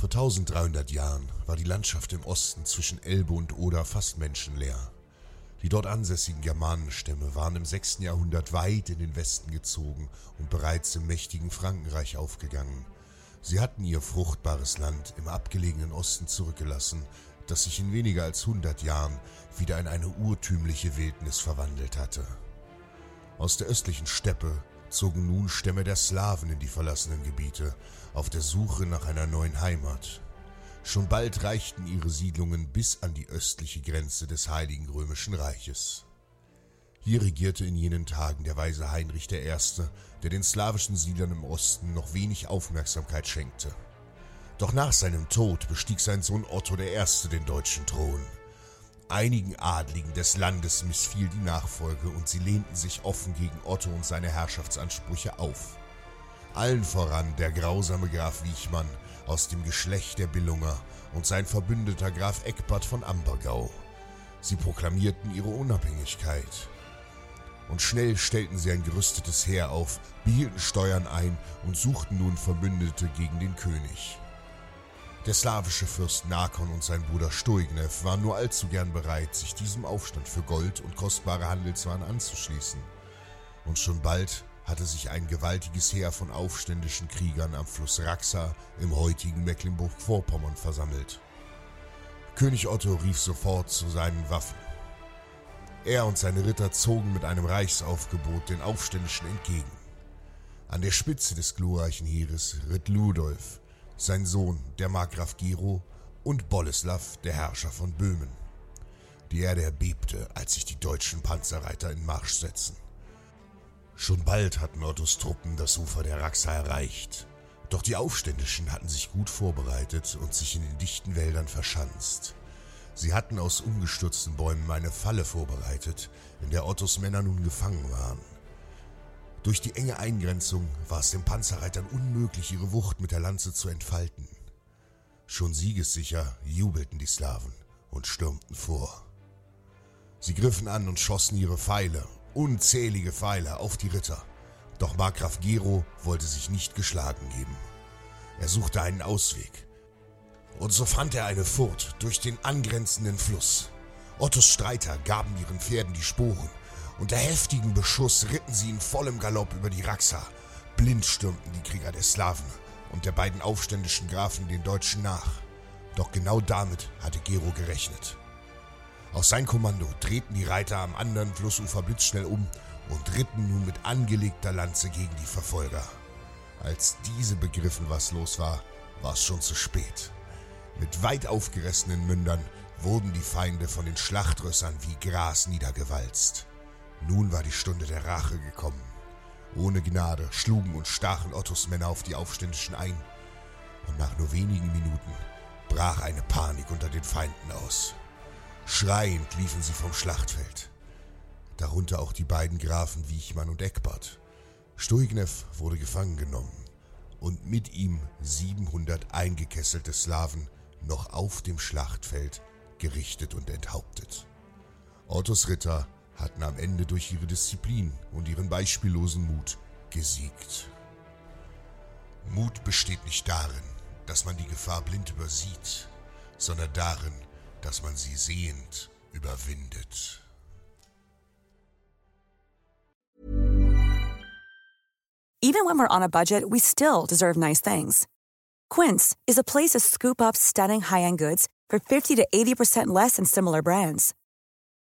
Vor 1300 Jahren war die Landschaft im Osten zwischen Elbe und Oder fast menschenleer. Die dort ansässigen Germanenstämme waren im 6. Jahrhundert weit in den Westen gezogen und bereits im mächtigen Frankenreich aufgegangen. Sie hatten ihr fruchtbares Land im abgelegenen Osten zurückgelassen, das sich in weniger als 100 Jahren wieder in eine urtümliche Wildnis verwandelt hatte. Aus der östlichen Steppe zogen nun Stämme der Slawen in die verlassenen Gebiete, auf der Suche nach einer neuen Heimat. Schon bald reichten ihre Siedlungen bis an die östliche Grenze des Heiligen Römischen Reiches. Hier regierte in jenen Tagen der weise Heinrich I., der den slawischen Siedlern im Osten noch wenig Aufmerksamkeit schenkte. Doch nach seinem Tod bestieg sein Sohn Otto I. den deutschen Thron. Einigen Adligen des Landes missfiel die Nachfolge und sie lehnten sich offen gegen Otto und seine Herrschaftsansprüche auf. Allen voran der grausame Graf Wiechmann aus dem Geschlecht der Billunger und sein Verbündeter Graf Eckbert von Ambergau. Sie proklamierten ihre Unabhängigkeit. Und schnell stellten sie ein gerüstetes Heer auf, behielten Steuern ein und suchten nun Verbündete gegen den König. Der slawische Fürst Nakon und sein Bruder Stoignev waren nur allzu gern bereit, sich diesem Aufstand für Gold und kostbare Handelswaren anzuschließen. Und schon bald hatte sich ein gewaltiges Heer von aufständischen Kriegern am Fluss Raxa im heutigen Mecklenburg-Vorpommern versammelt. König Otto rief sofort zu seinen Waffen. Er und seine Ritter zogen mit einem Reichsaufgebot den Aufständischen entgegen. An der Spitze des glorreichen Heeres ritt Ludolf, sein Sohn, der Markgraf Gero, und Boleslav, der Herrscher von Böhmen. Die Erde erbebte, als sich die deutschen Panzerreiter in Marsch setzten. Schon bald hatten Ottos Truppen das Ufer der Raxa erreicht. Doch die Aufständischen hatten sich gut vorbereitet und sich in den dichten Wäldern verschanzt. Sie hatten aus umgestürzten Bäumen eine Falle vorbereitet, in der Ottos Männer nun gefangen waren. Durch die enge Eingrenzung war es den Panzerreitern unmöglich, ihre Wucht mit der Lanze zu entfalten. Schon siegessicher jubelten die Slawen und stürmten vor. Sie griffen an und schossen ihre Pfeile unzählige Pfeile auf die Ritter. Doch Markgraf Gero wollte sich nicht geschlagen geben. Er suchte einen Ausweg. Und so fand er eine Furt durch den angrenzenden Fluss. Ottos Streiter gaben ihren Pferden die Sporen. Unter heftigem Beschuss ritten sie in vollem Galopp über die Raxa. Blind stürmten die Krieger der Slawen und der beiden aufständischen Grafen den Deutschen nach. Doch genau damit hatte Gero gerechnet. Aus sein Kommando drehten die Reiter am anderen Flussufer blitzschnell um und ritten nun mit angelegter Lanze gegen die Verfolger. Als diese begriffen, was los war, war es schon zu spät. Mit weit aufgerissenen Mündern wurden die Feinde von den Schlachtrössern wie Gras niedergewalzt. Nun war die Stunde der Rache gekommen. Ohne Gnade schlugen und stachen Ottos Männer auf die Aufständischen ein. Und nach nur wenigen Minuten brach eine Panik unter den Feinden aus. Schreiend liefen sie vom Schlachtfeld. Darunter auch die beiden Grafen Wiechmann und Eckbert. Stoignev wurde gefangen genommen und mit ihm 700 eingekesselte Slawen noch auf dem Schlachtfeld gerichtet und enthauptet. Ottos Ritter hatten am Ende durch ihre Disziplin und ihren beispiellosen Mut gesiegt. Mut besteht nicht darin, dass man die Gefahr blind übersieht, sondern darin, dass man sie sehend überwindet. Even when we're on a budget, we still deserve nice things. Quince is a place to scoop up stunning high-end goods for 50 to 80% less than similar brands.